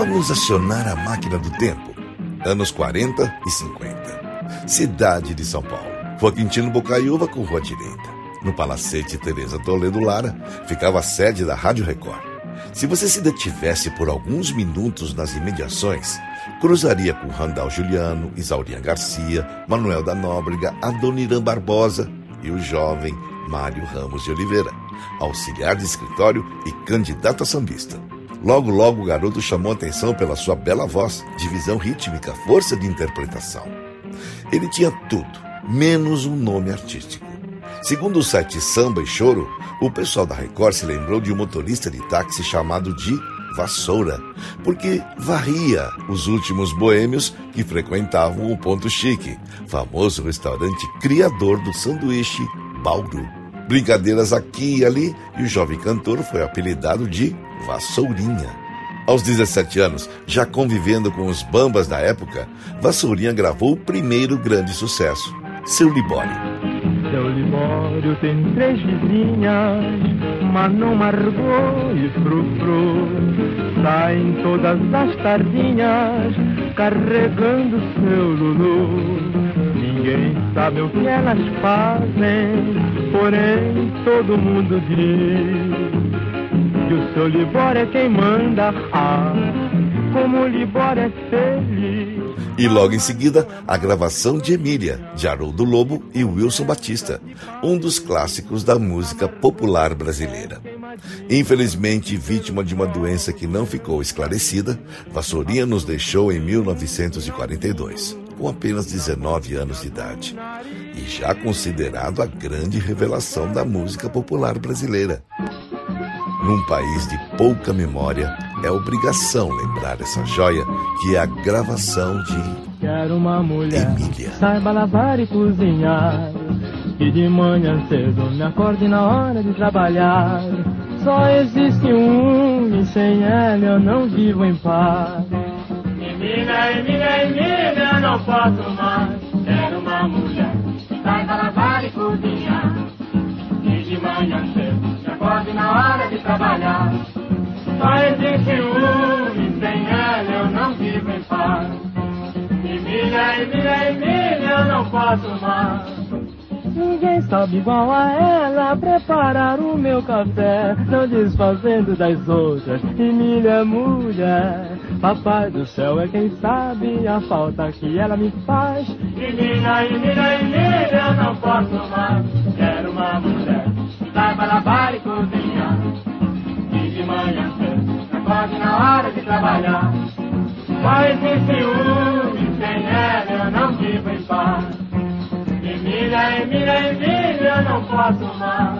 Vamos acionar a máquina do tempo. Anos 40 e 50. Cidade de São Paulo. Rua Quintino Bocaiúva com rua direita. No Palacete Teresa Toledo Lara ficava a sede da Rádio Record. Se você se detivesse por alguns minutos nas imediações, cruzaria com Randall Juliano, Isaurian Garcia, Manuel da Nóbrega, Adoniran Barbosa e o jovem Mário Ramos de Oliveira, auxiliar de escritório e candidato a sambista. Logo, logo o garoto chamou atenção pela sua bela voz, divisão rítmica, força de interpretação. Ele tinha tudo, menos um nome artístico. Segundo o site Samba e Choro, o pessoal da Record se lembrou de um motorista de táxi chamado de Vassoura, porque varria os últimos boêmios que frequentavam o Ponto Chique, famoso restaurante criador do sanduíche Bauru. Brincadeiras aqui e ali, e o jovem cantor foi apelidado de Vassourinha. Aos 17 anos, já convivendo com os bambas da época, Vassourinha gravou o primeiro grande sucesso, Seu Libório. Seu Libório tem três vizinhas, Manon, Margot e Frufru. Saem todas as tardinhas, carregando seu Lulu. Ninguém sabe o que elas fazem, porém todo mundo diz que o seu Libório é quem manda. Ah, como o Libório é feliz. E logo em seguida, a gravação de Emília, de Haroldo Lobo e Wilson Batista, um dos clássicos da música popular brasileira. Infelizmente, vítima de uma doença que não ficou esclarecida, Vassourinha nos deixou em 1942, com apenas 19 anos de idade, e já considerado a grande revelação da música popular brasileira. Num país de pouca memória, é obrigação lembrar essa joia que é a gravação de Quero uma mulher Emília. saiba lavar e cozinhar. E de manhã cedo me acorde na hora de trabalhar. Só existe um e sem ela eu não vivo em paz. Emília, Emília, Emília, eu não posso mais. Quero uma mulher saiba lavar Ninguém sabe igual a ela preparar o meu café, não desfazendo das outras. Emília é mulher, papai do céu é quem sabe a falta que ela me faz. Emília, Emília, Emília, eu não posso mais. Quero uma mulher que saiba lavar e cozinhar. E de manhã cedo, acorde na hora de trabalhar. Só existe um Emília, Emília, Emília, não posso mais.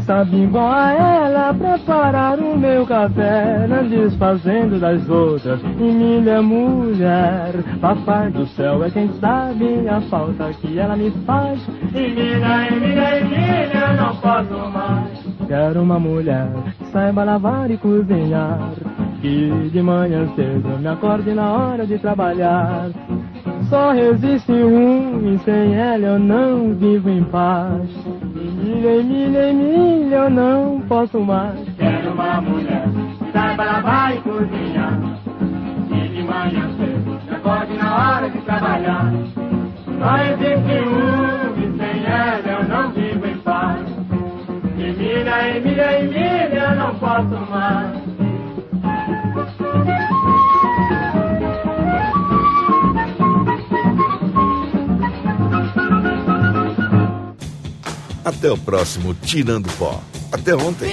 Sabe igual a ela preparar o meu café, não desfazendo das outras. E milha mulher, papai do céu é quem sabe a falta que ela me faz. E milha, e milha, e milha, não posso mais. Quero uma mulher que saiba lavar e cozinhar, que de manhã cedo me acorde na hora de trabalhar. Só resiste um e sem ela eu não vivo em paz. Milha, milha, milha, eu não posso mais. Quero uma mulher, saiba lavar e cozinhar. E de manhã cedo, me acorde na hora de trabalhar. Só existe um e sem ela eu não vivo em paz. E milha, e milha, e milha, eu não posso mais. Até o próximo Tirando Pó. Até ontem.